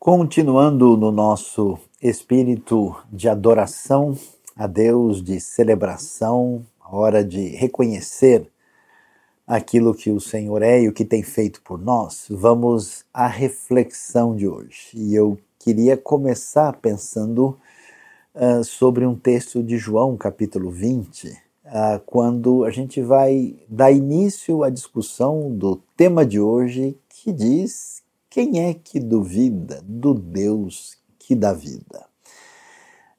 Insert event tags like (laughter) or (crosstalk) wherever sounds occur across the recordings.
Continuando no nosso espírito de adoração a Deus, de celebração, hora de reconhecer aquilo que o Senhor é e o que tem feito por nós, vamos à reflexão de hoje. E eu queria começar pensando uh, sobre um texto de João, capítulo 20, uh, quando a gente vai dar início à discussão do tema de hoje, que diz: quem é que duvida do Deus que dá vida?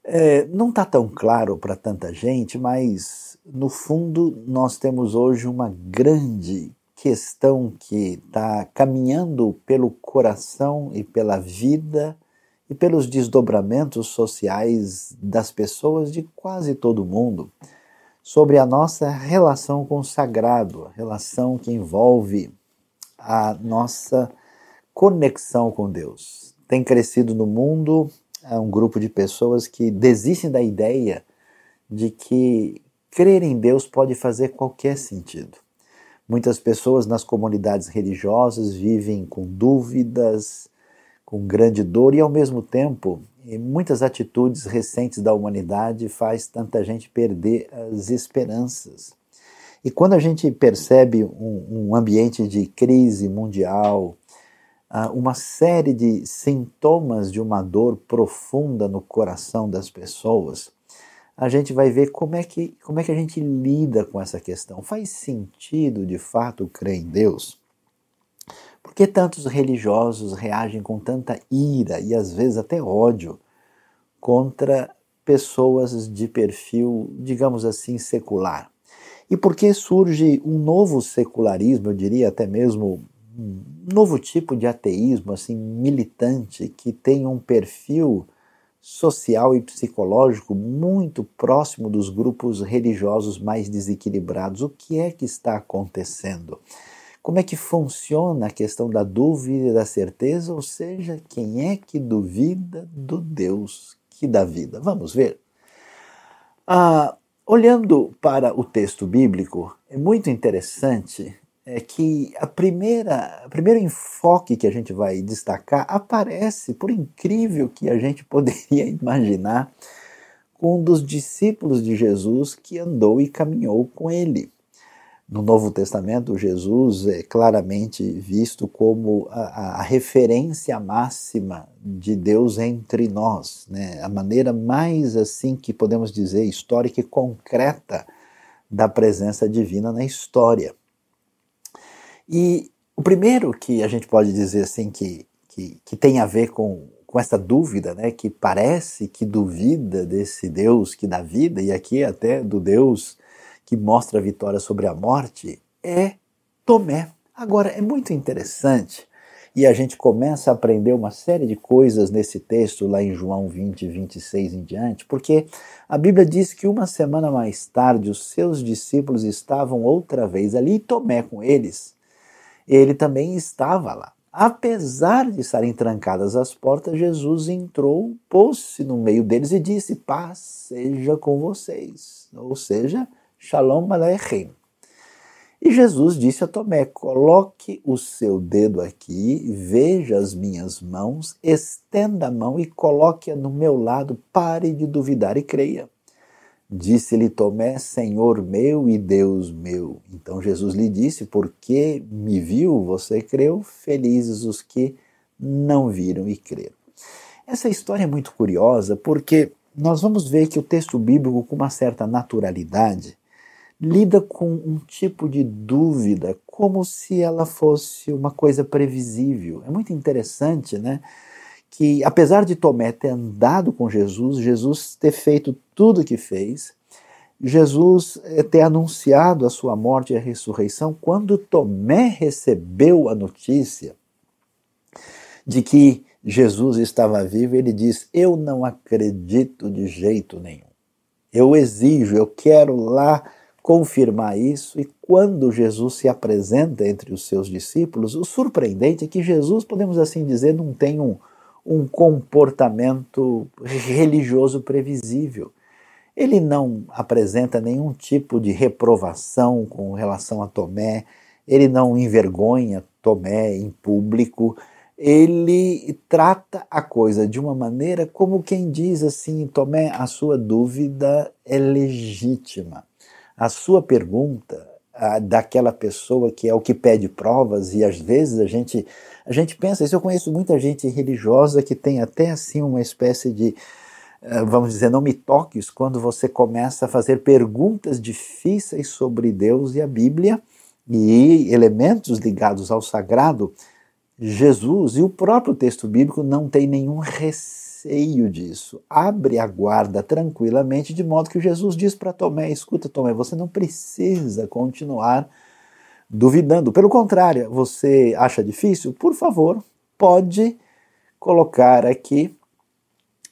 É, não está tão claro para tanta gente, mas no fundo nós temos hoje uma grande questão que está caminhando pelo coração e pela vida e pelos desdobramentos sociais das pessoas de quase todo mundo sobre a nossa relação com o sagrado, a relação que envolve a nossa conexão com Deus. Tem crescido no mundo é um grupo de pessoas que desistem da ideia de que crer em Deus pode fazer qualquer sentido. Muitas pessoas nas comunidades religiosas vivem com dúvidas, com grande dor e ao mesmo tempo muitas atitudes recentes da humanidade faz tanta gente perder as esperanças. E quando a gente percebe um, um ambiente de crise mundial, uma série de sintomas de uma dor profunda no coração das pessoas, a gente vai ver como é que, como é que a gente lida com essa questão. Faz sentido, de fato, crer em Deus? Por que tantos religiosos reagem com tanta ira e às vezes até ódio contra pessoas de perfil, digamos assim, secular? E por que surge um novo secularismo, eu diria até mesmo novo tipo de ateísmo assim militante que tem um perfil social e psicológico muito próximo dos grupos religiosos mais desequilibrados. O que é que está acontecendo? Como é que funciona a questão da dúvida e da certeza? Ou seja, quem é que duvida do Deus que dá vida? Vamos ver. Ah, olhando para o texto bíblico, é muito interessante é que a primeira, o primeiro enfoque que a gente vai destacar aparece, por incrível que a gente (laughs) poderia imaginar, com um dos discípulos de Jesus que andou e caminhou com ele. No Novo Testamento, Jesus é claramente visto como a, a referência máxima de Deus entre nós, né? a maneira mais assim que podemos dizer histórica e concreta da presença divina na história. E o primeiro que a gente pode dizer assim que, que, que tem a ver com, com essa dúvida, né, que parece que duvida desse Deus que dá vida, e aqui até do Deus que mostra a vitória sobre a morte é Tomé. Agora, é muito interessante e a gente começa a aprender uma série de coisas nesse texto, lá em João 20, 26 em diante, porque a Bíblia diz que uma semana mais tarde os seus discípulos estavam outra vez ali e Tomé com eles. Ele também estava lá. Apesar de estarem trancadas as portas, Jesus entrou, pôs-se no meio deles e disse: Paz seja com vocês. Ou seja, Shalom Aleichem. E Jesus disse a Tomé: Coloque o seu dedo aqui, veja as minhas mãos, estenda a mão e coloque-a no meu lado. Pare de duvidar e creia. Disse-lhe Tomé: Senhor meu e Deus meu. Então Jesus lhe disse: Porque me viu, você creu, felizes os que não viram e creram. Essa história é muito curiosa porque nós vamos ver que o texto bíblico, com uma certa naturalidade, lida com um tipo de dúvida como se ela fosse uma coisa previsível. É muito interessante, né? Que apesar de Tomé ter andado com Jesus, Jesus ter feito tudo o que fez, Jesus eh, ter anunciado a sua morte e a ressurreição, quando Tomé recebeu a notícia de que Jesus estava vivo, ele diz: Eu não acredito de jeito nenhum. Eu exijo, eu quero lá confirmar isso. E quando Jesus se apresenta entre os seus discípulos, o surpreendente é que Jesus, podemos assim dizer, não tem um, um comportamento religioso previsível. Ele não apresenta nenhum tipo de reprovação com relação a Tomé, ele não envergonha Tomé em público, ele trata a coisa de uma maneira como quem diz assim: Tomé, a sua dúvida é legítima. A sua pergunta a, daquela pessoa que é o que pede provas, e às vezes a gente, a gente pensa isso. Eu conheço muita gente religiosa que tem até assim uma espécie de eh, vamos dizer, não me toques quando você começa a fazer perguntas difíceis sobre Deus e a Bíblia e elementos ligados ao sagrado Jesus e o próprio texto bíblico não tem nenhum receio disso. Abre a guarda tranquilamente, de modo que Jesus diz para Tomé: escuta, Tomé, você não precisa continuar duvidando. Pelo contrário, você acha difícil? Por favor, pode colocar aqui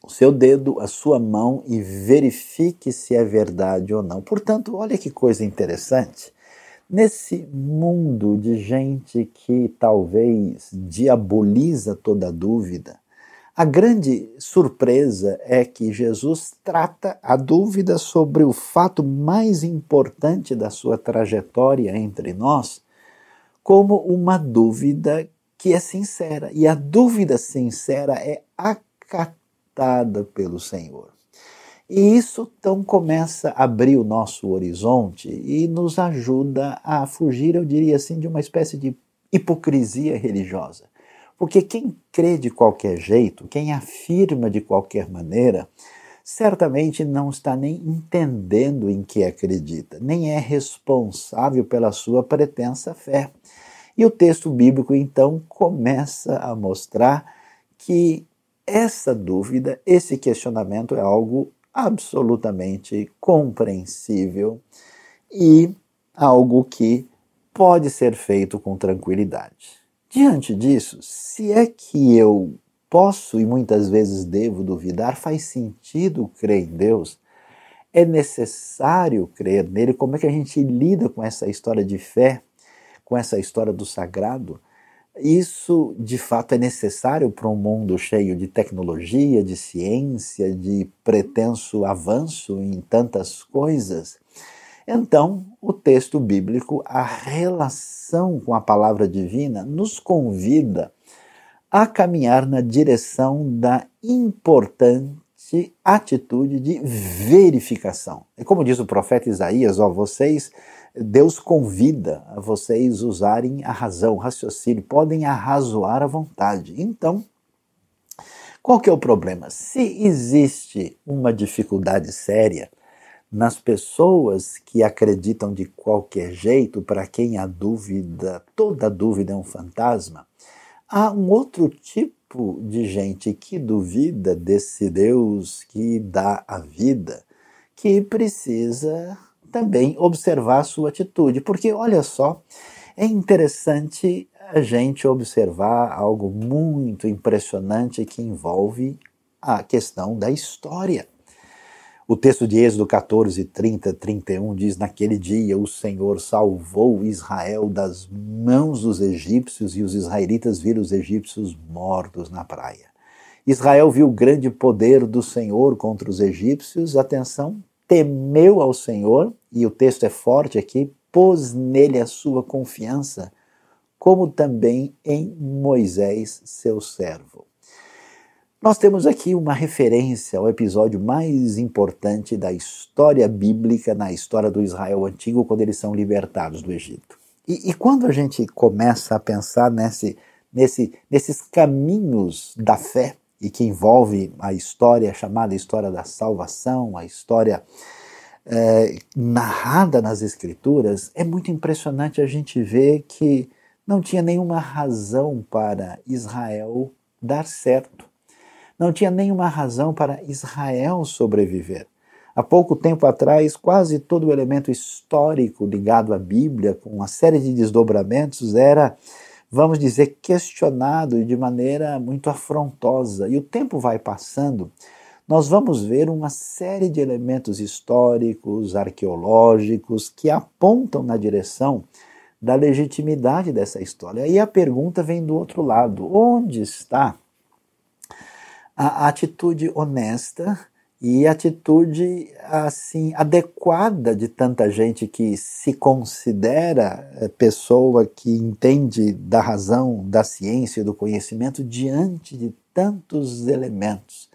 o seu dedo, a sua mão e verifique se é verdade ou não. Portanto, olha que coisa interessante. Nesse mundo de gente que talvez diaboliza toda dúvida, a grande surpresa é que Jesus trata a dúvida sobre o fato mais importante da sua trajetória entre nós como uma dúvida que é sincera. E a dúvida sincera é acatada pelo Senhor. E isso então começa a abrir o nosso horizonte e nos ajuda a fugir, eu diria assim, de uma espécie de hipocrisia religiosa. Porque quem crê de qualquer jeito, quem afirma de qualquer maneira, certamente não está nem entendendo em que acredita, nem é responsável pela sua pretensa fé. E o texto bíblico então começa a mostrar que essa dúvida, esse questionamento é algo absolutamente compreensível e algo que pode ser feito com tranquilidade. Diante disso, se é que eu posso e muitas vezes devo duvidar, faz sentido crer em Deus? É necessário crer nele? Como é que a gente lida com essa história de fé, com essa história do sagrado? Isso, de fato, é necessário para um mundo cheio de tecnologia, de ciência, de pretenso avanço em tantas coisas. Então, o texto bíblico, a relação com a palavra divina, nos convida a caminhar na direção da importante atitude de verificação. E como diz o profeta Isaías, ó, vocês Deus convida a vocês usarem a razão, o raciocínio, podem arrazoar à vontade. Então, qual que é o problema? Se existe uma dificuldade séria nas pessoas que acreditam de qualquer jeito, para quem a dúvida, toda dúvida é um fantasma, há um outro tipo de gente que duvida desse Deus que dá a vida, que precisa também observar a sua atitude, porque olha só, é interessante a gente observar algo muito impressionante que envolve a questão da história. O texto de Êxodo 14, 30, 31 diz: Naquele dia o Senhor salvou Israel das mãos dos egípcios e os israelitas viram os egípcios mortos na praia. Israel viu o grande poder do Senhor contra os egípcios, atenção, temeu ao Senhor, e o texto é forte aqui, pôs nele a sua confiança, como também em Moisés, seu servo. Nós temos aqui uma referência ao episódio mais importante da história bíblica, na história do Israel antigo, quando eles são libertados do Egito. E, e quando a gente começa a pensar nesse, nesse, nesses caminhos da fé, e que envolve a história chamada história da salvação, a história é, narrada nas Escrituras, é muito impressionante a gente ver que não tinha nenhuma razão para Israel dar certo. Não tinha nenhuma razão para Israel sobreviver. Há pouco tempo atrás, quase todo o elemento histórico ligado à Bíblia, com uma série de desdobramentos, era vamos dizer, questionado de maneira muito afrontosa. E o tempo vai passando, nós vamos ver uma série de elementos históricos, arqueológicos, que apontam na direção da legitimidade dessa história. E a pergunta vem do outro lado: onde está a atitude honesta e atitude assim adequada de tanta gente que se considera eh, pessoa que entende da razão, da ciência, do conhecimento diante de tantos elementos.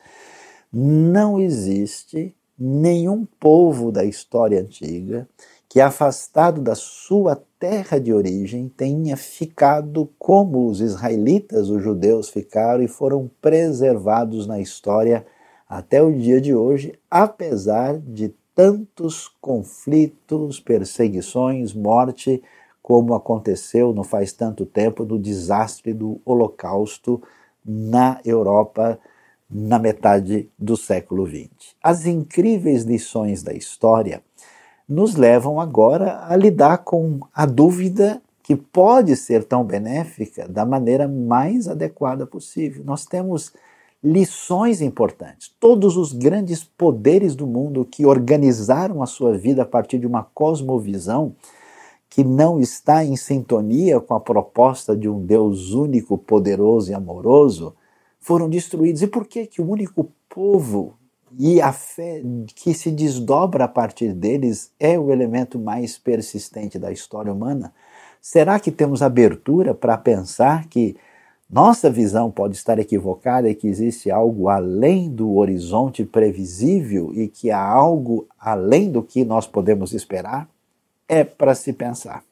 Não existe nenhum povo da história antiga que, afastado da sua terra de origem, tenha ficado como os israelitas, os judeus ficaram e foram preservados na história até o dia de hoje, apesar de tantos conflitos, perseguições, morte, como aconteceu não faz tanto tempo no desastre do Holocausto na Europa na metade do século XX. As incríveis lições da história nos levam agora a lidar com a dúvida que pode ser tão benéfica da maneira mais adequada possível. Nós temos lições importantes. Todos os grandes poderes do mundo que organizaram a sua vida a partir de uma cosmovisão que não está em sintonia com a proposta de um Deus único, poderoso e amoroso, foram destruídos. E por que que o único povo e a fé que se desdobra a partir deles é o elemento mais persistente da história humana? Será que temos abertura para pensar que nossa visão pode estar equivocada e que existe algo além do horizonte previsível e que há algo além do que nós podemos esperar? É para se pensar.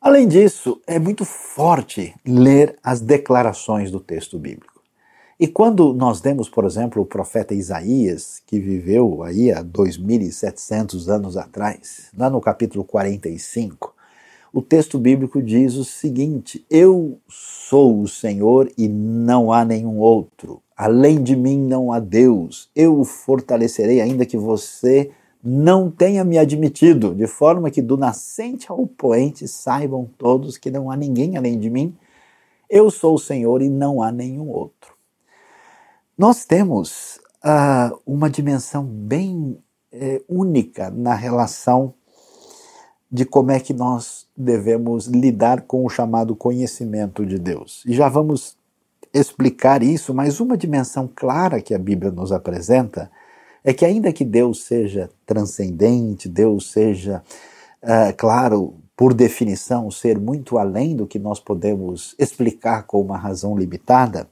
Além disso, é muito forte ler as declarações do texto bíblico. E quando nós temos, por exemplo, o profeta Isaías, que viveu aí há 2700 anos atrás, lá no capítulo 45, o texto bíblico diz o seguinte: Eu sou o Senhor e não há nenhum outro. Além de mim não há Deus. Eu o fortalecerei, ainda que você não tenha me admitido, de forma que do nascente ao poente saibam todos que não há ninguém além de mim. Eu sou o Senhor e não há nenhum outro. Nós temos uh, uma dimensão bem é, única na relação de como é que nós devemos lidar com o chamado conhecimento de Deus. E já vamos explicar isso, mas uma dimensão clara que a Bíblia nos apresenta é que, ainda que Deus seja transcendente, Deus seja, uh, claro, por definição, ser muito além do que nós podemos explicar com uma razão limitada,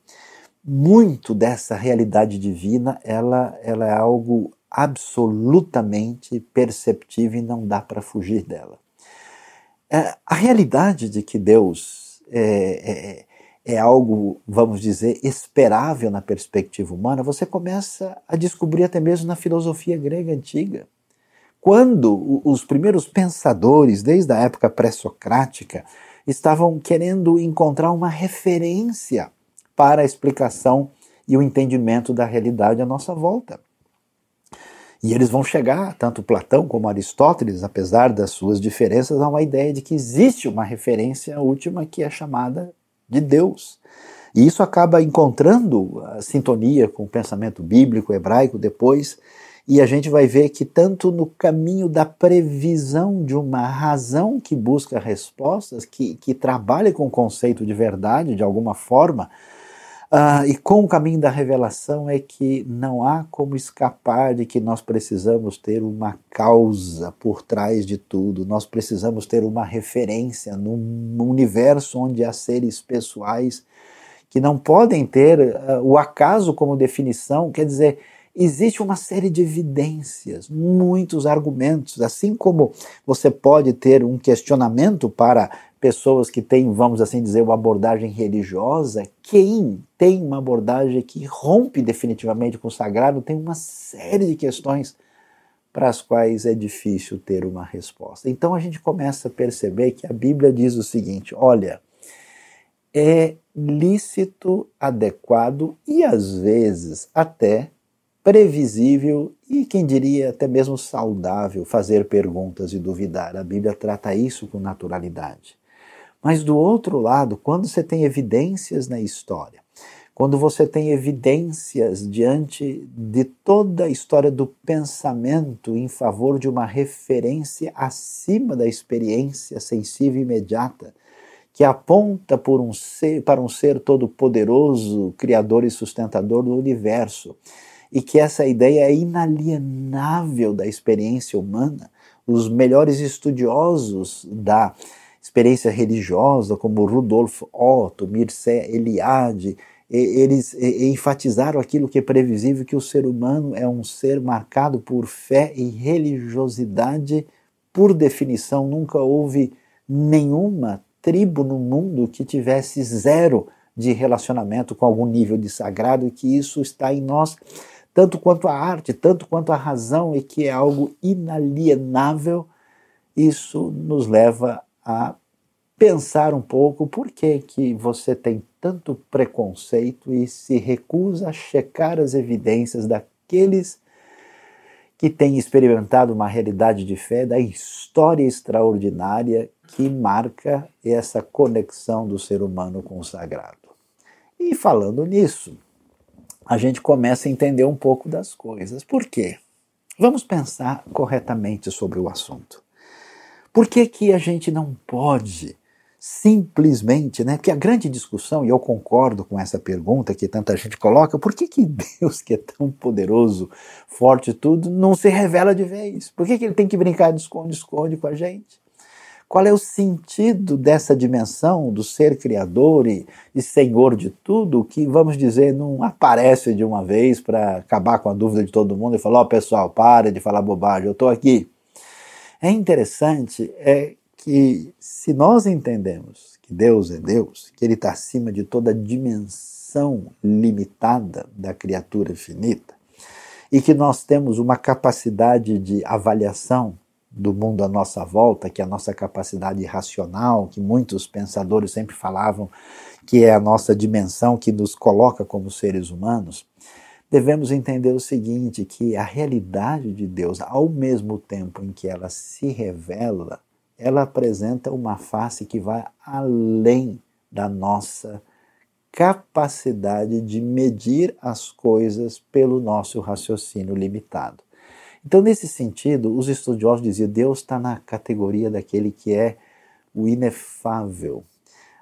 muito dessa realidade divina ela, ela é algo absolutamente perceptível e não dá para fugir dela. É, a realidade de que Deus é, é, é, algo, vamos dizer, esperável na perspectiva humana, você começa a descobrir até mesmo na filosofia grega antiga. Quando os primeiros pensadores, desde a época pré-socrática, estavam querendo encontrar uma referência para a explicação e o entendimento da realidade à nossa volta. E eles vão chegar, tanto Platão como Aristóteles, apesar das suas diferenças, a uma ideia de que existe uma referência última que é chamada de Deus. E isso acaba encontrando a sintonia com o pensamento bíblico hebraico depois, e a gente vai ver que tanto no caminho da previsão de uma razão que busca respostas, que, que trabalha com o conceito de verdade de alguma forma, Uh, e com o caminho da revelação é que não há como escapar de que nós precisamos ter uma causa por trás de tudo, nós precisamos ter uma referência num universo onde há seres pessoais que não podem ter uh, o acaso como definição, quer dizer, existe uma série de evidências, muitos argumentos, assim como você pode ter um questionamento para pessoas que têm, vamos assim dizer, uma abordagem religiosa, quem tem uma abordagem que rompe definitivamente com o sagrado tem uma série de questões para as quais é difícil ter uma resposta. Então a gente começa a perceber que a Bíblia diz o seguinte: olha, é lícito, adequado e às vezes até previsível e, quem diria, até mesmo saudável fazer perguntas e duvidar. A Bíblia trata isso com naturalidade. Mas do outro lado, quando você tem evidências na história, quando você tem evidências diante de toda a história do pensamento em favor de uma referência acima da experiência sensível imediata, que aponta um ser, para um ser todo-poderoso, criador e sustentador do universo, e que essa ideia é inalienável da experiência humana. Os melhores estudiosos da experiência religiosa, como Rudolf Otto, Mircea Eliade, eles enfatizaram aquilo que é previsível, que o ser humano é um ser marcado por fé e religiosidade por definição. Nunca houve nenhuma tribo no mundo que tivesse zero de relacionamento com algum nível de sagrado e que isso está em nós, tanto quanto a arte, tanto quanto a razão, e que é algo inalienável. Isso nos leva a pensar um pouco por que, que você tem tanto preconceito e se recusa a checar as evidências daqueles que têm experimentado uma realidade de fé, da história extraordinária que marca essa conexão do ser humano com o sagrado. E falando nisso, a gente começa a entender um pouco das coisas. Por quê? Vamos pensar corretamente sobre o assunto. Por que, que a gente não pode simplesmente, né? Porque a grande discussão, e eu concordo com essa pergunta que tanta gente coloca, por que, que Deus, que é tão poderoso, forte e tudo, não se revela de vez? Por que, que ele tem que brincar de esconde-esconde com a gente? Qual é o sentido dessa dimensão do ser criador e, e senhor de tudo, que, vamos dizer, não aparece de uma vez para acabar com a dúvida de todo mundo e falar: Ó, oh, pessoal, para de falar bobagem, eu estou aqui. É interessante é que se nós entendemos que Deus é Deus, que Ele está acima de toda dimensão limitada da criatura finita, e que nós temos uma capacidade de avaliação do mundo à nossa volta, que é a nossa capacidade racional, que muitos pensadores sempre falavam que é a nossa dimensão que nos coloca como seres humanos, devemos entender o seguinte, que a realidade de Deus, ao mesmo tempo em que ela se revela ela apresenta uma face que vai além da nossa capacidade de medir as coisas pelo nosso raciocínio limitado. Então, nesse sentido, os estudiosos diziam: Deus está na categoria daquele que é o inefável,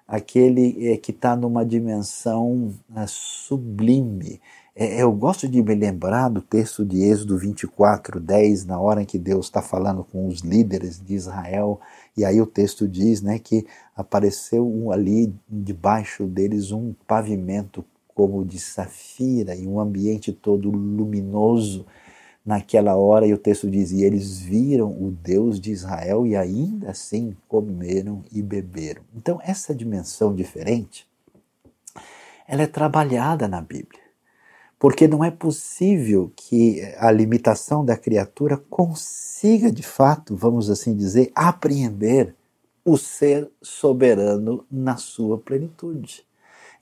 aquele é, que está numa dimensão é, sublime, é, eu gosto de me lembrar do texto de Êxodo 24, 10, na hora em que Deus está falando com os líderes de Israel, e aí o texto diz né, que apareceu ali debaixo deles um pavimento como de safira e um ambiente todo luminoso naquela hora, e o texto diz: E eles viram o Deus de Israel e ainda assim comeram e beberam. Então, essa dimensão diferente, ela é trabalhada na Bíblia porque não é possível que a limitação da criatura consiga, de fato, vamos assim dizer, apreender o ser soberano na sua plenitude.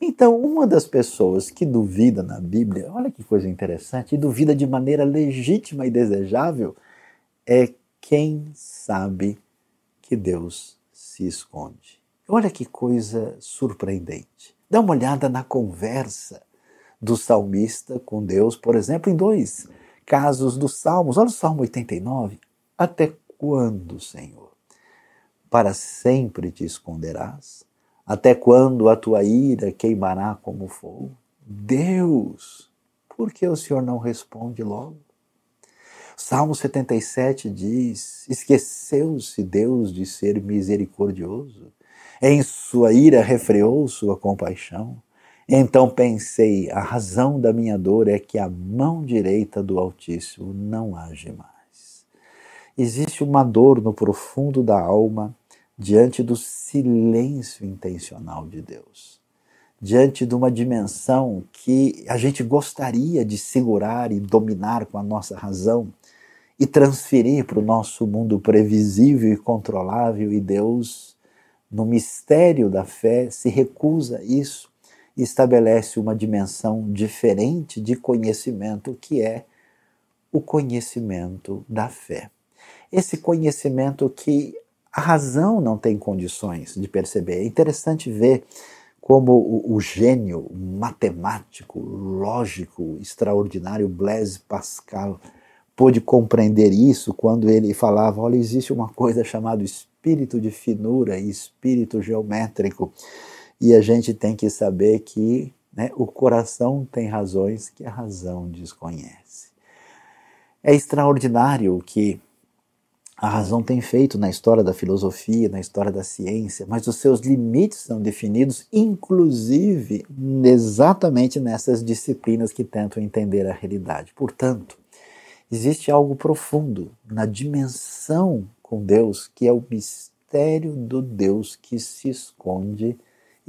Então, uma das pessoas que duvida na Bíblia, olha que coisa interessante, e duvida de maneira legítima e desejável, é quem sabe que Deus se esconde. Olha que coisa surpreendente. Dá uma olhada na conversa do salmista com Deus, por exemplo, em dois casos dos Salmos. Olha o Salmo 89. Até quando, Senhor? Para sempre te esconderás? Até quando a tua ira queimará como fogo? Deus, por que o Senhor não responde logo? Salmo 77 diz: Esqueceu-se Deus de ser misericordioso, em sua ira refreou sua compaixão. Então pensei: a razão da minha dor é que a mão direita do Altíssimo não age mais. Existe uma dor no profundo da alma diante do silêncio intencional de Deus, diante de uma dimensão que a gente gostaria de segurar e dominar com a nossa razão e transferir para o nosso mundo previsível e controlável, e Deus, no mistério da fé, se recusa isso estabelece uma dimensão diferente de conhecimento, que é o conhecimento da fé. Esse conhecimento que a razão não tem condições de perceber. É interessante ver como o, o gênio matemático, lógico, extraordinário Blaise Pascal pôde compreender isso quando ele falava: olha, existe uma coisa chamada espírito de finura e espírito geométrico e a gente tem que saber que Né? O coração tem razões que a razão desconhece. É extraordinário que a razão tem feito na história da filosofia, na história da ciência, mas os seus limites são definidos, inclusive, exatamente nessas disciplinas que tentam entender a realidade. Portanto, existe algo profundo na dimensão com Deus, que é o mistério do Deus que se esconde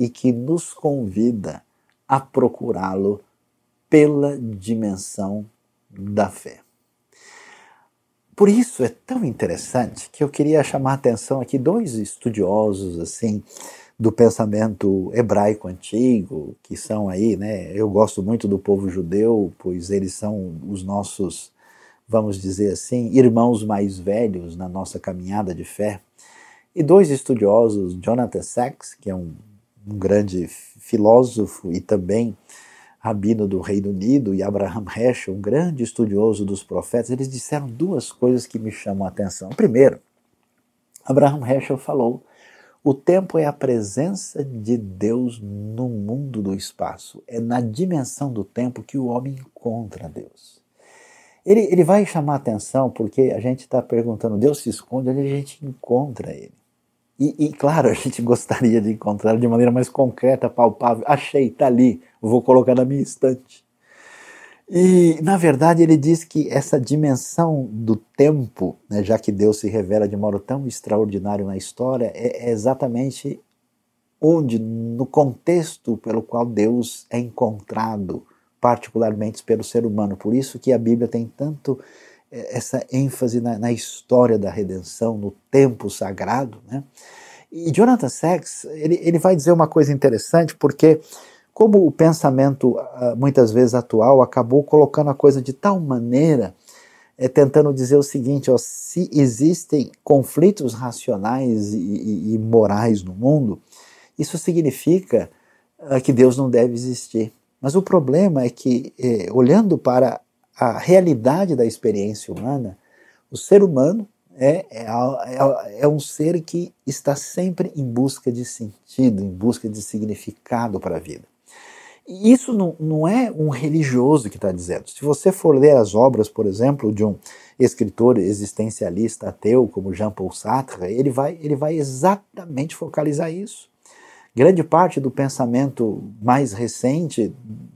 e que nos convida a procurá-lo pela dimensão da fé. Por isso é tão interessante que eu queria chamar a atenção aqui dois estudiosos assim do pensamento hebraico antigo, que são aí, né? Eu gosto muito do povo judeu, pois eles são os nossos, vamos dizer assim, irmãos mais velhos na nossa caminhada de fé. E dois estudiosos, Jonathan Sacks, que é um, um grande filósofo e também rabino do Reino Unido, e Abraham Heschel, um grande estudioso dos profetas, eles disseram duas coisas que me chamam a atenção. Primeiro, Abraham Heschel falou: o tempo é a presença de Deus no mundo do espaço. É na dimensão do tempo que o homem encontra Deus. Ele, ele vai chamar atenção porque a gente está perguntando: Deus se esconde, onde a gente encontra ele. E, e, claro, (laughs) a gente gostaria de encontrar de maneira mais concreta, palpável. Achei, está ali, vou colocar na minha estante. E, na verdade, ele diz que essa dimensão do tempo, né, já que Deus se revela de modo tão extraordinário na história, é, é exatamente onde, no contexto pelo qual Deus é encontrado, particularmente pelo ser humano. Por isso que a Bíblia tem tanto essa ênfase na, na, história da redenção, no tempo sagrado. Né? E Jonathan Sacks ele, ele vai dizer uma coisa interessante, porque como o pensamento ah, muitas vezes atual acabou colocando a coisa de tal maneira, é, tentando dizer o seguinte: ó, se existem conflitos racionais e, e, e morais no mundo, isso significa uh, que Deus não deve existir. Mas o problema é que, eh, olhando para a realidade da experiência humana, o ser humano é, é, é, é, um ser que está sempre em busca de sentido, em busca de significado para a vida. E isso não, não é um religioso que está dizendo. Se você for ler as obras, por exemplo, de um escritor existencialista ateu como Jean-Paul Sartre, ele vai, ele vai exatamente focalizar isso. Grande parte do pensamento mais recente,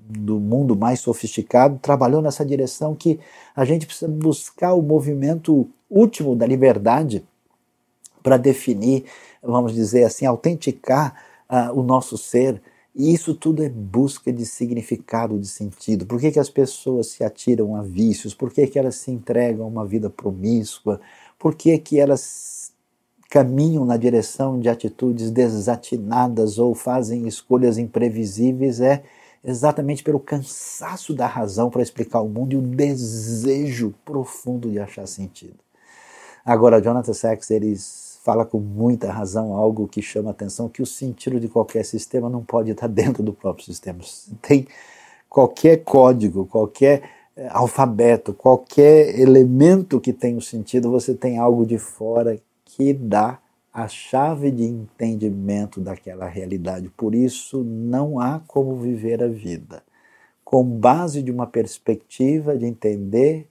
do mundo mais sofisticado, trabalhou nessa direção que a gente precisa buscar o movimento último da liberdade para definir, vamos dizer assim, autenticar uh, o nosso ser. E isso tudo é busca de significado, de sentido. Por que, que as pessoas se atiram a vícios? Por que, que elas se entregam a uma vida promíscua? Por que, que elas caminham na direção de atitudes desatinadas ou fazem escolhas imprevisíveis é exatamente pelo cansaço da razão para explicar o mundo e o desejo profundo de achar sentido. Agora, Jonathan Sachs, eles fala com muita razão algo que chama a atenção, que o sentido de qualquer sistema não pode estar (laughs) dentro do próprio sistema. Tem qualquer código, qualquer eh, alfabeto, qualquer elemento que tenha um sentido, você tem algo de fora que dá a chave de entendimento daquela realidade. Por isso, não há como viver a vida com base de uma perspectiva de entender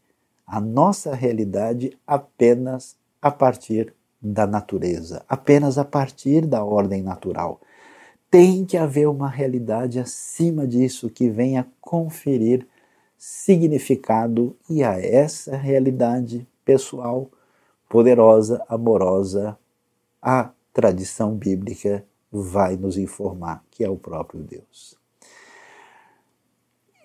a nossa realidade apenas a partir da natureza, apenas a partir da ordem natural. Tem que haver uma realidade acima disso que venha conferir significado e a essa realidade pessoal poderosa, amorosa, a tradição bíblica vai nos informar que é o próprio Deus.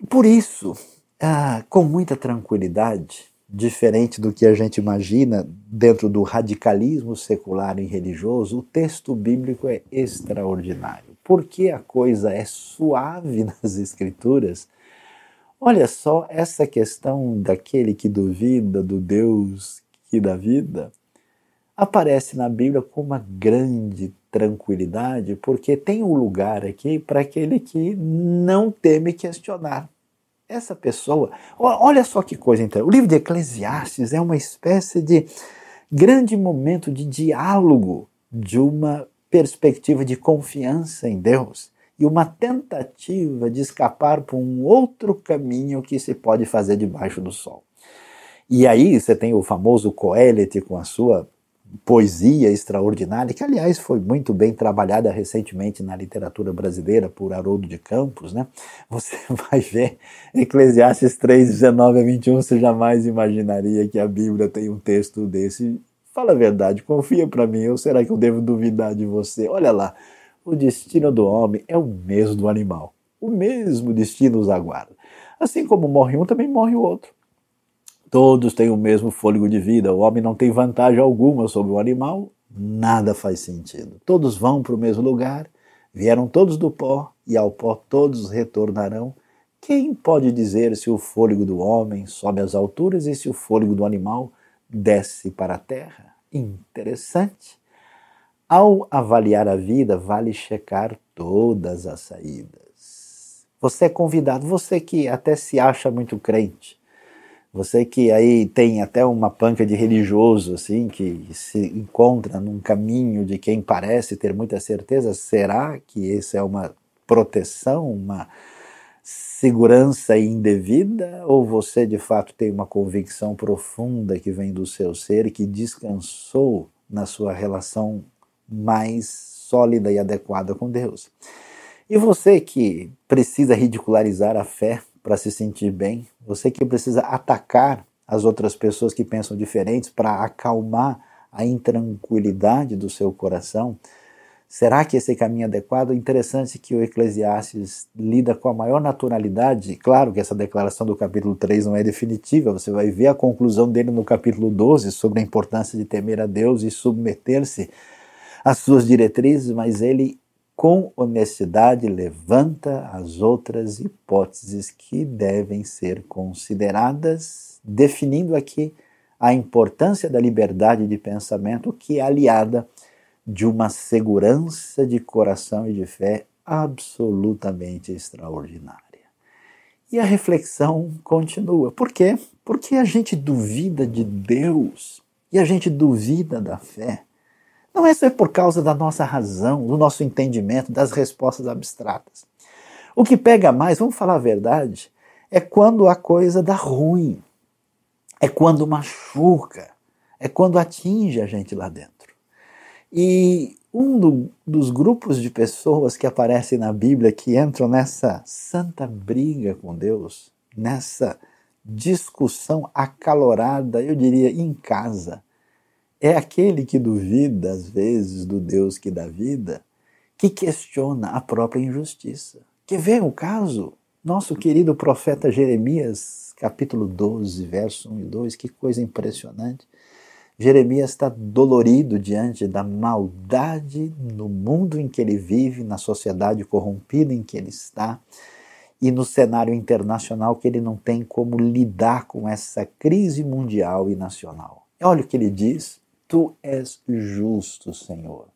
Por isso, ah, com muita tranquilidade, diferente do que a gente imagina dentro do radicalismo secular e religioso, o texto bíblico é extraordinário. Porque a coisa é suave (laughs) nas Escrituras. Olha só essa questão daquele que duvida do Deus aqui da vida, aparece na Bíblia com uma grande tranquilidade, porque tem um lugar aqui para aquele que não teme questionar. Essa pessoa, olha só que coisa então. O livro de Eclesiastes é uma espécie de grande momento de diálogo, de uma perspectiva de confiança em Deus. e uma tentativa de escapar por um outro caminho que se pode fazer debaixo do sol. E aí você tem o famoso Coelete com a sua poesia extraordinária, que aliás foi muito bem trabalhada recentemente na literatura brasileira por Haroldo de Campos, né? Você (laughs) vai ver Eclesiastes 3, 19 a 21, você jamais imaginaria que a Bíblia tem um texto desse. Fala a verdade, confia para mim, ou será que eu devo duvidar de você? Olha lá, o destino do homem é o mesmo do animal. O mesmo destino os aguarda. Assim como morre um, também morre o outro. Todos têm o mesmo fôlego de vida. O homem não tem vantagem alguma sobre o animal. Nada faz sentido. Todos vão para o mesmo lugar. Vieram todos do pó e ao pó todos retornarão. Quem pode dizer se o fôlego do homem sobe às alturas e se o fôlego do animal desce para a terra? Interessante. Ao avaliar a vida, vale checar todas as saídas. Você é convidado, você que até se acha muito crente, você que aí tem até uma panca de religioso, assim, que se encontra num caminho de quem parece ter muita certeza, será que isso é uma proteção, uma segurança indevida? Ou você de fato tem uma convicção profunda que vem do seu ser e que descansou na sua relação mais sólida e adequada com Deus? E você que precisa ridicularizar a fé para se sentir bem, você que precisa atacar as outras pessoas que pensam diferentes para acalmar a intranquilidade do seu coração. Será que esse é caminho é adequado? Interessante que o Eclesiastes lida com a maior naturalidade. Claro que essa declaração do capítulo 3 não é definitiva, você vai ver a conclusão dele no capítulo 12 sobre a importância de temer a Deus e submeter-se às suas diretrizes, mas ele com honestidade levanta as outras hipóteses que devem ser consideradas, definindo aqui a importância da liberdade de pensamento, que é aliada de uma segurança de coração e de fé absolutamente extraordinária. E a reflexão continua. Por quê? Porque a gente duvida de Deus e a gente duvida da fé não é só por causa da nossa razão, do nosso entendimento, das respostas abstratas. O que pega mais, vamos falar a verdade, é quando a coisa dá ruim, é quando machuca, é quando atinge a gente lá dentro. E um do, dos grupos de pessoas que aparecem na Bíblia que entram nessa santa briga com Deus, nessa discussão acalorada, eu diria, em casa, é aquele que duvida, às vezes, do Deus que dá vida, que questiona a própria injustiça. Quer ver o caso? Nosso querido profeta Jeremias, capítulo 12, verso 1 e 2, que coisa impressionante. Jeremias está dolorido diante da maldade no mundo em que ele vive, na sociedade corrompida em que ele está e no cenário internacional que ele não tem como lidar com essa crise mundial e nacional. Olha o que ele diz Tu és justo, Senhor,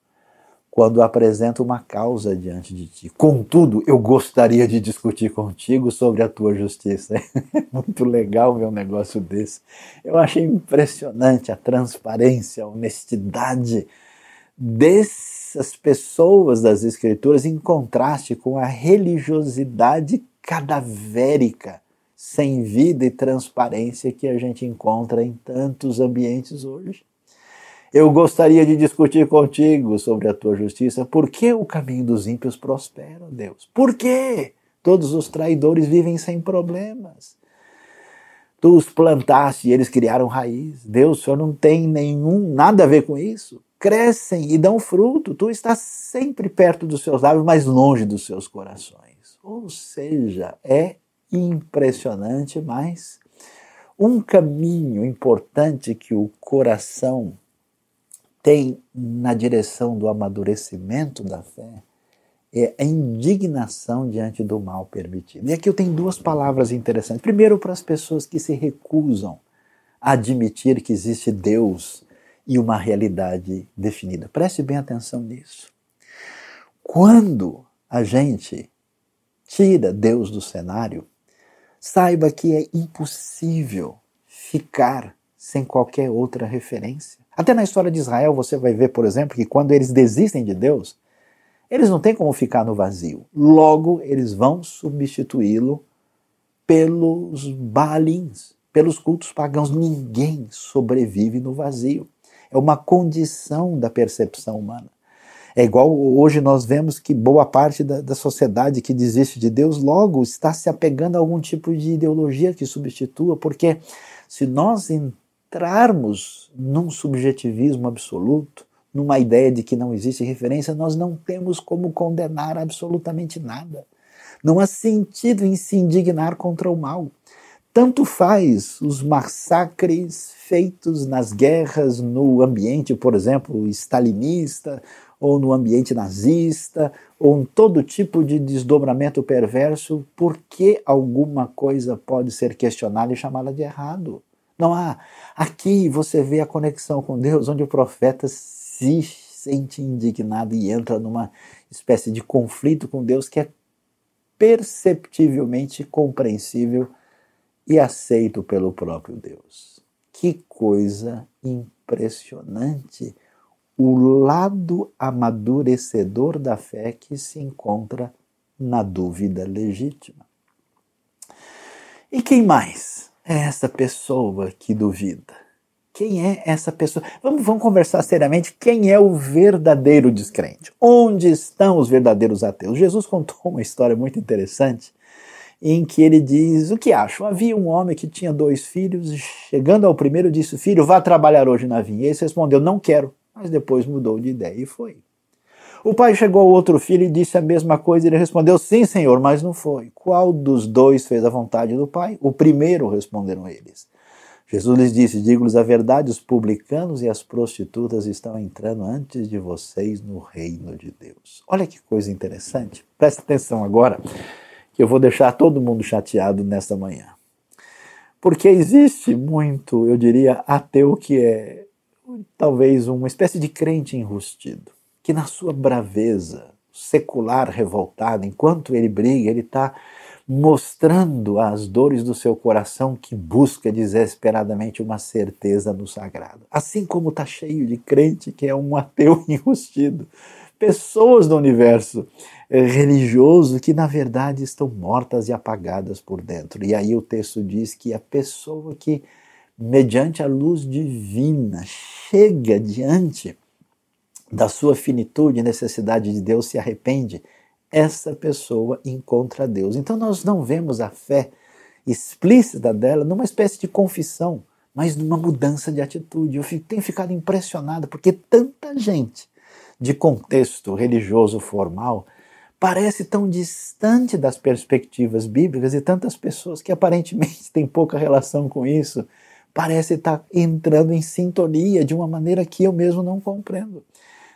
quando apresento uma causa diante de ti. Contudo, eu gostaria de discutir contigo sobre a tua justiça. (laughs) É muito legal ver um negócio desse. Eu achei impressionante a transparência, a honestidade dessas pessoas das Escrituras em contraste com a religiosidade cadavérica, sem vida e transparência que a gente encontra em tantos ambientes hoje. Eu gostaria de discutir contigo sobre a tua justiça. Por que o caminho dos ímpios prospera, Deus? Por que todos os traidores vivem sem problemas? Tu os plantaste e eles criaram raiz. Deus, o Senhor não tem nenhum nada a ver com isso. Crescem e dão fruto. Tu estás sempre perto dos seus lábios, mas longe dos seus corações. Ou seja, é impressionante, mas um caminho importante que o coração tem na direção do amadurecimento da fé é a indignação diante do mal permitido. E aqui eu tenho duas palavras interessantes. Primeiro, para as pessoas que se recusam a admitir que existe Deus e uma realidade definida. Preste bem atenção nisso. Quando a gente tira Deus do cenário, saiba que é impossível ficar sem qualquer outra referência. Até na história de Israel você vai ver, por exemplo, que quando eles desistem de Deus, Eles não têm como ficar no vazio. Logo, eles vão substituí-lo pelos balins, pelos cultos pagãos. Ninguém sobrevive no vazio. É uma condição da percepção humana. É igual hoje nós vemos que boa parte da, da, sociedade que desiste de Deus logo está se apegando a algum tipo de ideologia que substitua, porque se nós entrarmos num subjetivismo absoluto, numa ideia de que não existe referência, nós não temos como condenar absolutamente nada. Não há sentido em se indignar contra o mal. Tanto faz os massacres feitos nas guerras no ambiente, por exemplo, stalinista, ou no ambiente nazista, ou em todo tipo de desdobramento perverso, porque alguma coisa pode ser questionada e chamada de errado. Não há. Aqui você vê a conexão com Deus, onde o profeta se sente indignado e entra numa espécie de conflito com Deus que é perceptivelmente compreensível e aceito pelo próprio Deus. Que coisa impressionante o lado amadurecedor da fé que se encontra na dúvida legítima. E quem mais é essa pessoa que duvida? Quem é essa pessoa? Vamos, vamos conversar seriamente. Quem é o verdadeiro descrente? Onde estão os verdadeiros ateus? Jesus contou uma história muito interessante em que ele diz: O que acham? Havia um homem que tinha dois filhos, e chegando ao primeiro, disse: Filho, vá trabalhar hoje na vinha. E esse respondeu: Não quero mas depois mudou de ideia e foi. O pai chegou ao outro filho e disse a mesma coisa. Ele respondeu: Sim, senhor, mas não foi. Qual dos dois fez a vontade do pai? O primeiro, responderam eles. Jesus lhes disse: Digo-lhes a verdade, os publicanos e as prostitutas estão entrando antes de vocês no reino de Deus. Olha que coisa interessante. Presta atenção agora, que eu vou deixar todo mundo chateado nesta manhã. Porque existe muito, eu diria, ateu que é talvez uma espécie de crente enrustido, que na sua braveza secular revoltada, enquanto ele briga, ele está mostrando as dores do seu coração que busca desesperadamente uma certeza no sagrado. Assim como está cheio de crente que é um ateu (laughs) enrustido. Pessoas do universo eh, religioso que na verdade estão mortas e apagadas por dentro. E aí o texto diz que a pessoa que mediante a luz divina, chega diante da sua finitude e necessidade de Deus, se arrepende, essa pessoa encontra Deus. Então nós não vemos a fé explícita dela numa espécie de confissão, mas numa mudança de atitude. Eu tenho ficado impressionado porque tanta gente de contexto religioso formal parece tão distante das perspectivas bíblicas e tantas pessoas que aparentemente (laughs) têm pouca relação com isso parece estar entrando em sintonia de uma maneira que eu mesmo não compreendo.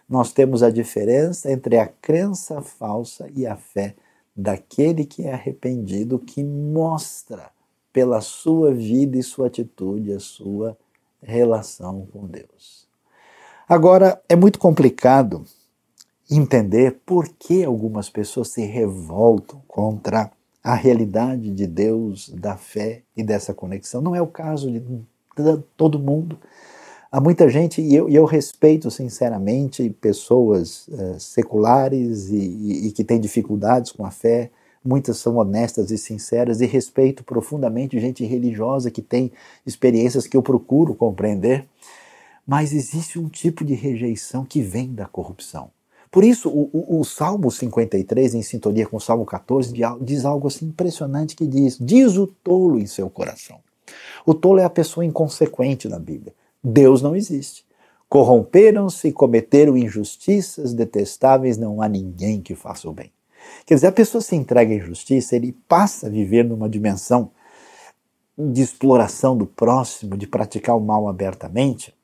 Nós temos a diferença entre a crença falsa e a fé daquele que é arrependido, que mostra pela sua vida e sua atitude a sua relação com Deus. Agora, é muito complicado entender por que algumas pessoas se revoltam contra a realidade de Deus, da fé e dessa conexão. Não é o caso de todo mundo. Há muita gente, e eu, eu respeito sinceramente pessoas uh, seculares e, e, e que têm dificuldades com a fé, muitas são honestas e sinceras, e respeito profundamente gente religiosa que tem experiências que eu procuro compreender, mas existe um tipo de rejeição que vem da corrupção. Por isso, o, o, o, Salmo 53, em sintonia com o Salmo 14, diz algo assim impressionante que diz: Diz o tolo em seu coração. O tolo é a pessoa inconsequente na Bíblia. Deus não existe. Corromperam-se cometeram injustiças detestáveis, não há ninguém que faça o bem. Quer dizer, a pessoa se entrega à injustiça, ele passa a viver numa dimensão de exploração do próximo, de praticar o mal abertamente,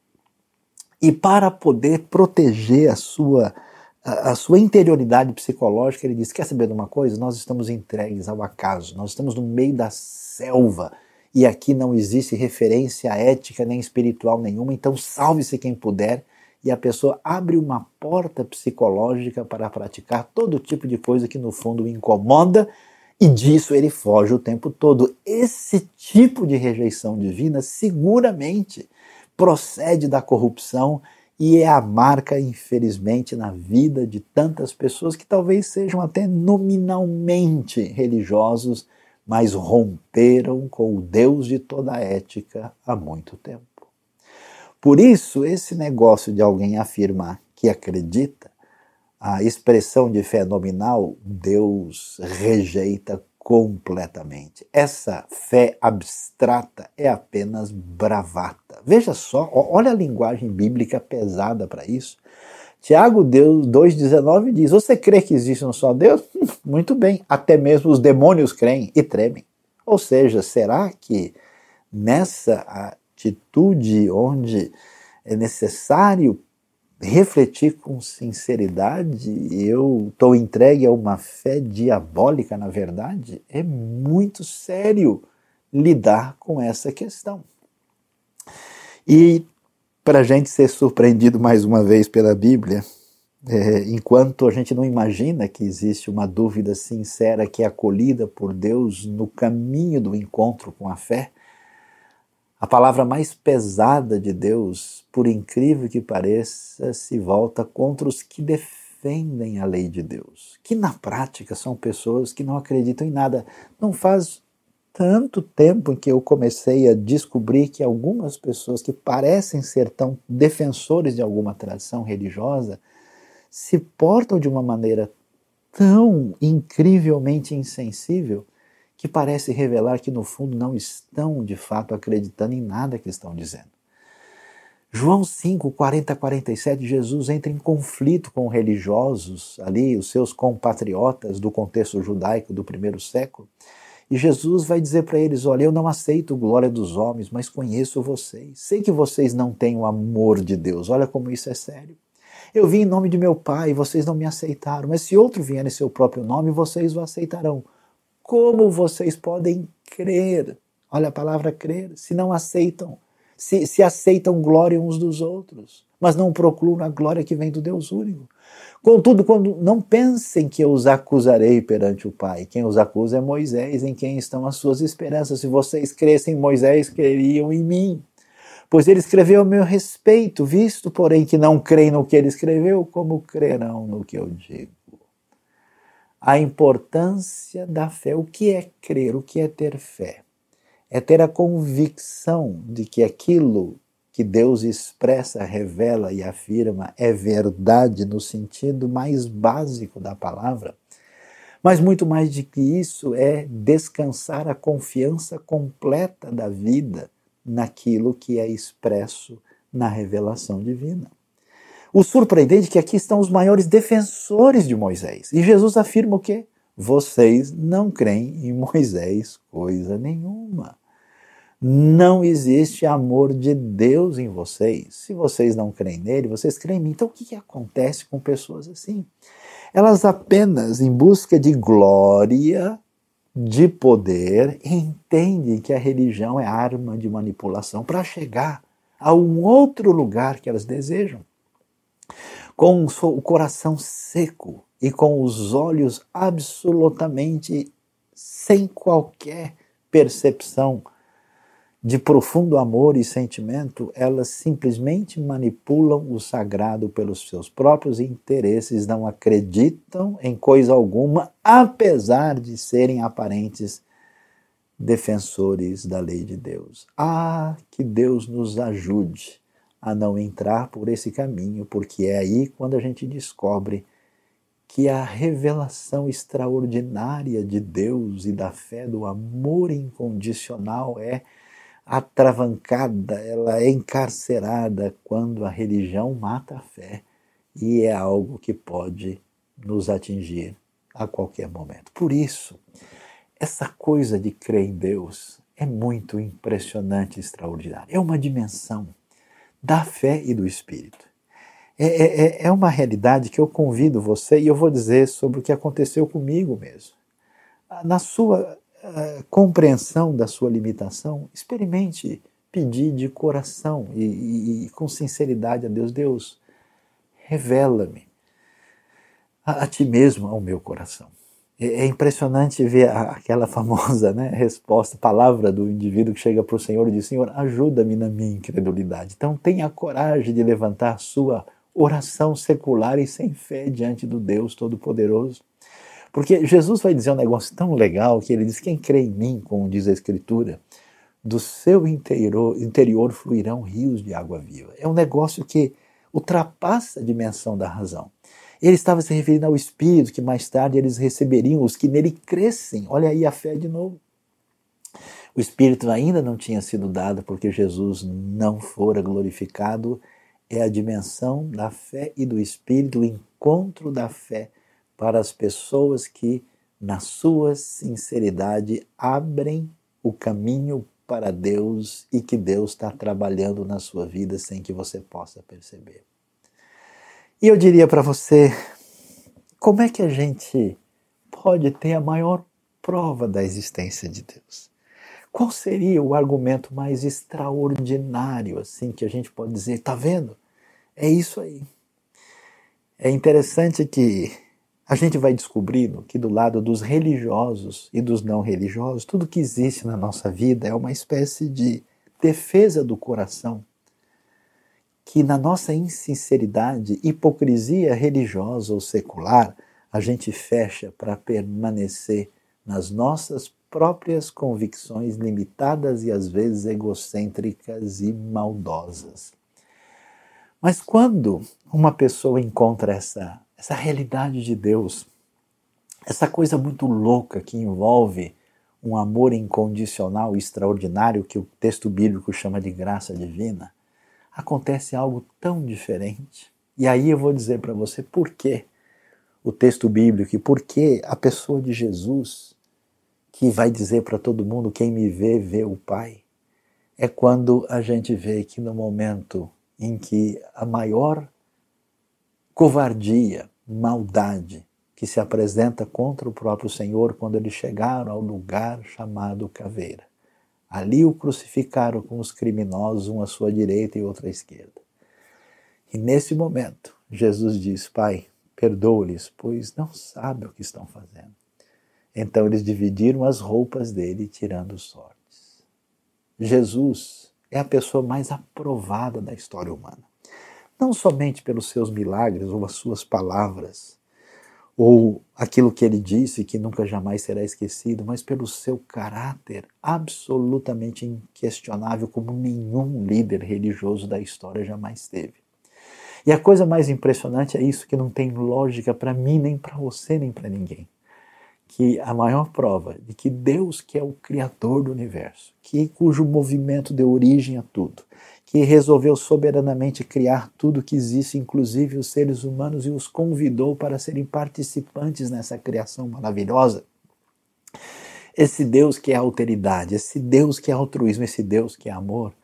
e para poder proteger a sua a, a, sua interioridade psicológica, ele diz: Quer saber de uma coisa? Nós estamos entregues ao acaso, nós estamos no meio da selva e aqui não existe referência ética nem espiritual nenhuma, então salve-se quem puder. E a pessoa abre uma porta psicológica para praticar todo tipo de coisa que no fundo o incomoda e disso ele foge o tempo todo. Esse tipo de rejeição divina seguramente procede da corrupção e é a marca, infelizmente, na vida de tantas pessoas que talvez sejam até nominalmente religiosos, mas romperam com o Deus de toda a ética há muito tempo. Por isso, esse negócio de alguém afirmar que acredita, a expressão de fé nominal, Deus rejeita completamente. Essa fé abstrata é apenas bravata. Veja só, olha a linguagem bíblica pesada para isso. Tiago 2,19 diz: Você crê que existe um só Deus? (laughs) Muito bem, até mesmo os demônios creem e tremem. Ou seja, será que nessa atitude onde é necessário refletir com sinceridade, eu estou entregue a uma fé diabólica, na verdade, é muito sério lidar com essa questão. E para a gente ser surpreendido mais uma vez pela Bíblia, é, enquanto a gente não imagina que existe uma dúvida sincera que é acolhida por Deus no caminho do encontro com a fé, a palavra mais pesada de Deus, por incrível que pareça, se volta contra os que defendem a lei de Deus, que na prática são pessoas que não acreditam em nada. Não faz tanto tempo em que eu comecei a descobrir que algumas pessoas que parecem ser tão defensores de alguma tradição religiosa se portam de uma maneira tão incrivelmente insensível que parece revelar que no fundo não estão de fato acreditando em nada que estão dizendo. João 5, 40 47, Jesus entra em conflito com religiosos ali, os seus compatriotas do contexto judaico do primeiro século. E Jesus vai dizer para eles: Olha, eu não aceito glória dos homens, mas conheço vocês. Sei que vocês não têm o amor de Deus. Olha como isso é sério. Eu vim em nome de meu Pai vocês não me aceitaram, mas se outro vier em seu próprio nome, vocês o aceitarão. Como vocês podem crer? Olha a palavra crer, se não aceitam, se, se aceitam glória uns dos outros, mas não procuram a glória que vem do Deus único. Contudo, quando não pensem que eu os acusarei perante o Pai, quem os acusa é Moisés, em quem estão as suas esperanças. Se vocês crescem em Moisés, creriam em mim. Pois ele escreveu a meu respeito, visto, porém, que não creem no que ele escreveu, como crerão no que eu digo? a importância da fé. O que é crer? O que é ter fé? É ter a convicção de que aquilo que Deus expressa, revela e afirma é verdade no sentido mais básico da palavra. Mas muito mais de que isso é descansar a confiança completa da vida naquilo que é expresso na revelação divina. O surpreendente é que aqui estão os maiores defensores de Moisés. E Jesus afirma o quê? Vocês não creem em Moisés coisa nenhuma. Não existe amor de Deus em vocês. Se vocês não creem nele, vocês creem em mim. Então o que, que acontece com pessoas assim? Elas apenas, em busca de glória, de poder, entendem que a religião é arma de manipulação para chegar a um outro lugar que elas desejam com o coração seco e com os olhos absolutamente sem qualquer percepção de profundo amor e sentimento, elas simplesmente manipulam o sagrado pelos seus próprios interesses, não acreditam em coisa alguma, apesar de serem aparentes defensores da lei de Deus. Ah, que Deus nos ajude a não entrar por esse caminho, porque é aí quando a gente descobre que a revelação extraordinária de Deus e da fé, do amor incondicional é atravancada, ela é encarcerada quando a religião mata a fé e é algo que pode nos atingir a qualquer momento. Por isso, essa coisa de crer em Deus é muito impressionante e extraordinária. É uma dimensão da fé e do Espírito. É, é, é, é uma realidade que eu convido você, e eu vou dizer sobre o que aconteceu comigo mesmo. Na sua uh, compreensão da sua limitação, experimente pedir de coração e, e, e com sinceridade a Deus: Deus, revela-me a, a ti mesmo, ao meu coração. É, é impressionante ver aquela famosa né, resposta, palavra do indivíduo que chega para o Senhor e diz: Senhor, ajuda-me na minha incredulidade. Então tenha coragem de levantar sua oração secular e sem fé diante do Deus Todo-Poderoso. Porque Jesus vai dizer um negócio tão legal que ele diz: Quem crê em mim, como diz a Escritura, do seu interior, interior fluirão rios de água viva. É um negócio que ultrapassa a dimensão da razão. Ele estava se referindo ao Espírito, que mais tarde eles receberiam, os que nele crescem. Olha aí a fé de novo. O Espírito ainda não tinha sido dado porque Jesus não fora glorificado. É a dimensão da fé e do Espírito, o encontro da fé para as pessoas que, na sua sinceridade, abrem o caminho para Deus e que Deus está trabalhando na sua vida sem que você possa perceber. E eu diria para você, como é que a gente pode ter a maior prova da existência de Deus? Qual seria o argumento mais extraordinário assim que a gente pode dizer, tá vendo? É isso aí. É interessante que a gente vai descobrindo que do lado dos religiosos e dos não religiosos, tudo que existe na nossa vida é uma espécie de defesa do coração que na nossa insinceridade, hipocrisia religiosa ou secular, a gente fecha para permanecer nas nossas próprias convicções limitadas e às vezes egocêntricas e maldosas. Mas quando uma pessoa encontra essa, essa realidade de Deus, essa coisa muito louca que envolve um amor incondicional extraordinário que o texto bíblico chama de graça divina, acontece algo tão diferente. E aí eu vou dizer para você por que o texto bíblico e por que a pessoa de Jesus, que vai dizer para todo mundo: quem me vê, vê o Pai. É quando a gente vê que no momento em que a maior covardia, maldade que se apresenta contra o próprio Senhor quando eles chegaram ao lugar chamado caveira Ali o crucificaram com os criminosos, um à sua direita e outro à esquerda. E nesse momento, Jesus diz: Pai, perdoa-lhes, pois não sabem o que estão fazendo. Então eles dividiram as roupas dele, tirando sortes. Jesus é a pessoa mais aprovada da história humana. Não somente pelos seus milagres ou as suas palavras, ou aquilo que ele disse que nunca jamais será esquecido, mas pelo seu caráter absolutamente inquestionável, como nenhum líder religioso da história jamais teve. E a coisa mais impressionante é isso que não tem lógica para mim, nem para você, nem para ninguém. Que a maior prova de que Deus, que é o criador do universo, que cujo movimento deu origem a tudo, que resolveu soberanamente criar tudo que existe, inclusive os seres humanos, e os convidou para serem participantes nessa criação maravilhosa. Esse Deus que é alteridade, esse Deus que é altruísmo, esse Deus que é amor,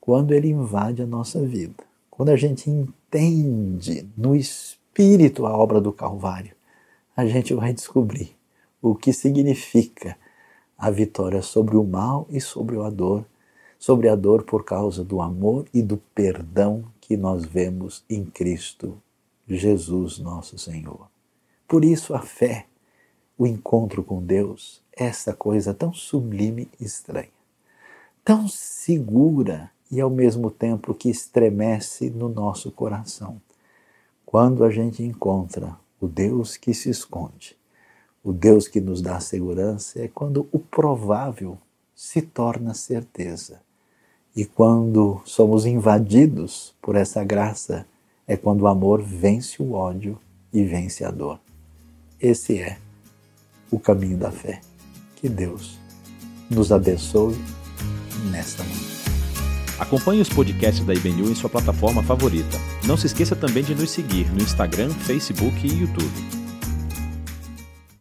quando ele invade a nossa vida, quando a gente entende no espírito a obra do Calvário, a gente vai descobrir o que significa a vitória sobre o mal e sobre a dor sobre a dor por causa do amor e do perdão que nós vemos em Cristo Jesus, nosso Senhor. Por isso a fé, o encontro com Deus, essa coisa tão sublime e estranha, tão segura e ao mesmo tempo que estremece no nosso coração. Quando a gente encontra o Deus que se esconde, o Deus que nos dá segurança, é quando o provável se torna certeza. E quando somos invadidos por essa graça, é quando o amor vence o ódio e vence a dor. Esse é o caminho da fé. Que Deus nos abençoe nesta manhã. Acompanhe os podcasts da IBNU em sua plataforma favorita. Não se esqueça também de nos seguir no Instagram, Facebook e YouTube.